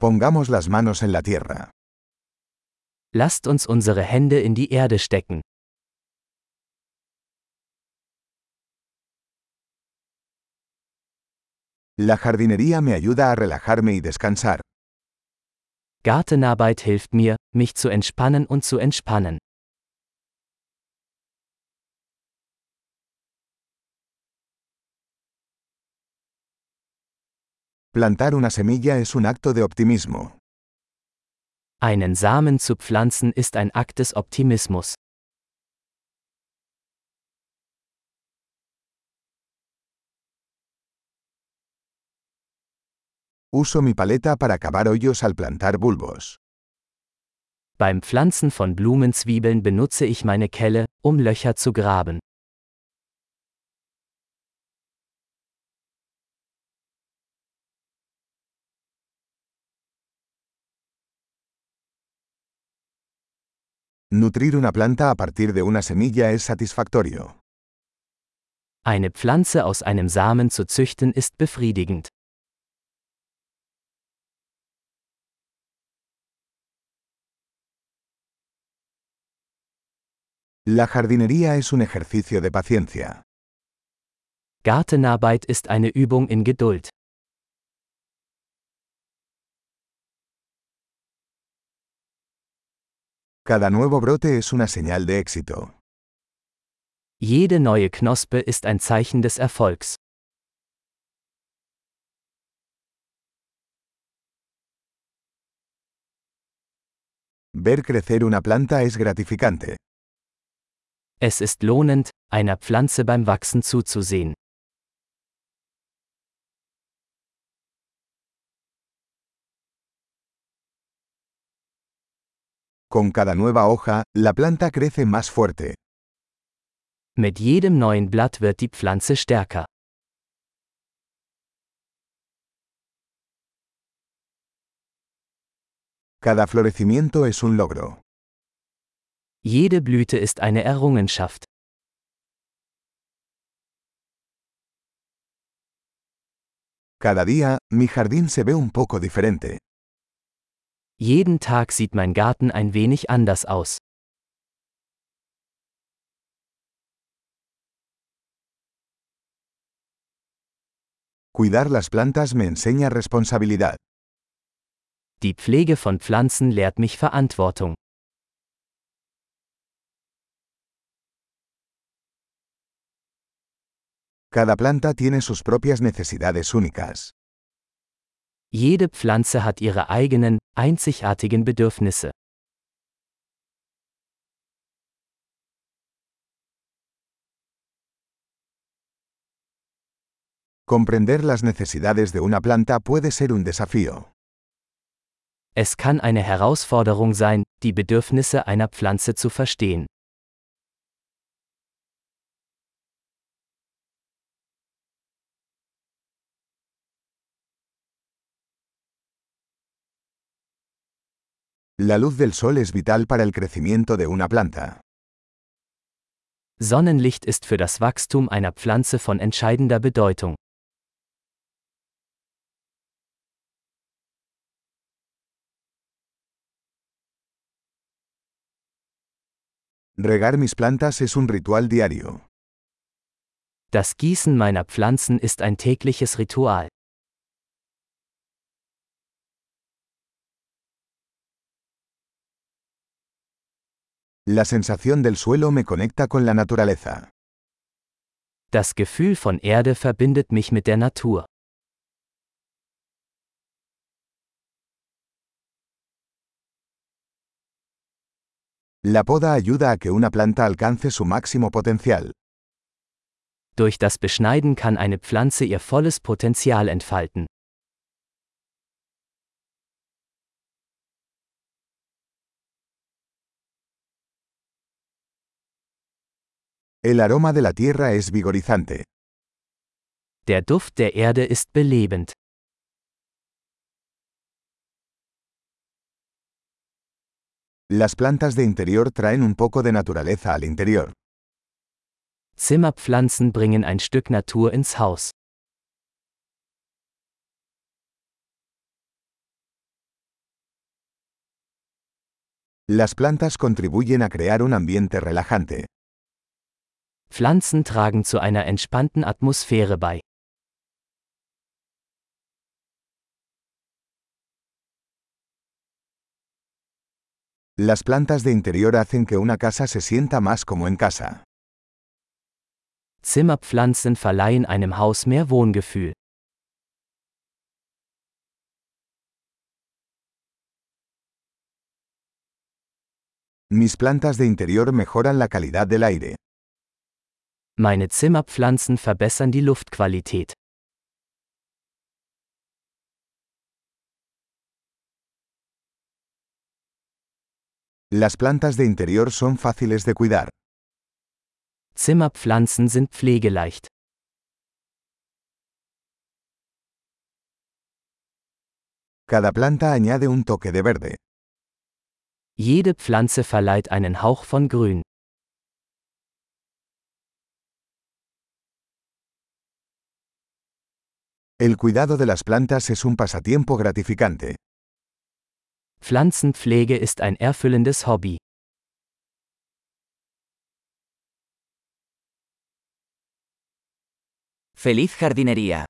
Pongamos las manos en la tierra. Lasst uns unsere Hände in die Erde stecken. La jardinería me ayuda a relajarme y descansar. Gartenarbeit hilft mir, mich zu entspannen und zu entspannen. Plantar una semilla es un acto de optimismo. Einen Samen zu pflanzen ist ein Akt des Optimismus. Uso mi paleta para cavar hoyos al plantar bulbos. Beim Pflanzen von Blumenzwiebeln benutze ich meine Kelle, um Löcher zu graben. Nutrir una planta a partir de una semilla es satisfactorio. Eine Pflanze aus einem Samen zu züchten ist befriedigend. La jardinería es un ejercicio de paciencia. Gartenarbeit ist eine Übung in Geduld. Cada nuevo brote es una señal de éxito. Jede neue Knospe ist ein Zeichen des Erfolgs. Ver crecer una planta es gratificante. Es ist lohnend, einer Pflanze beim Wachsen zuzusehen. Con cada nueva hoja, la planta crece más fuerte. Mit jedem neuen Blatt wird die Pflanze stärker. Cada florecimiento es un logro. Jede Blüte ist eine Errungenschaft. Cada día, mi jardín se ve un poco diferente. Jeden Tag sieht mein Garten ein wenig anders aus. Cuidar las plantas me enseña responsabilidad. Die Pflege von Pflanzen lehrt mich Verantwortung. Cada planta tiene sus propias necesidades únicas. Jede Pflanze hat ihre eigenen, einzigartigen Bedürfnisse. Comprender las necesidades de una planta puede ser un desafío. Es kann eine Herausforderung sein, die Bedürfnisse einer Pflanze zu verstehen. La luz del sol es vital para el crecimiento de una planta. Sonnenlicht ist für das Wachstum einer Pflanze von entscheidender Bedeutung. Regar mis plantas es un ritual diario. Das Gießen meiner Pflanzen ist ein tägliches Ritual. La sensación del suelo me conecta con la naturaleza. Das Gefühl von Erde verbindet mich mit der Natur. La poda ayuda a que una planta alcance su máximo potencial. Durch das Beschneiden kann eine Pflanze ihr volles Potenzial entfalten. El aroma de la tierra es vigorizante. Der Duft der Erde ist belebend. Las plantas de interior traen un poco de naturaleza al interior. Zimmerpflanzen bringen ein Stück Natur ins Haus. Las plantas contribuyen a crear un ambiente relajante. Pflanzen tragen zu einer entspannten Atmosphäre bei. Las plantas de interior hacen que una casa se sienta más como en casa. Zimmerpflanzen verleihen einem Haus mehr Wohngefühl. Mis plantas de interior mejoran la calidad del aire. Meine Zimmerpflanzen verbessern die Luftqualität. Las plantas de interior son fáciles de cuidar. Zimmerpflanzen sind pflegeleicht. Cada planta añade un toque de verde. Jede Pflanze verleiht einen Hauch von Grün. El cuidado de las plantas es un pasatiempo gratificante. Pflanzenpflege ist ein erfüllendes Hobby. Feliz jardinería.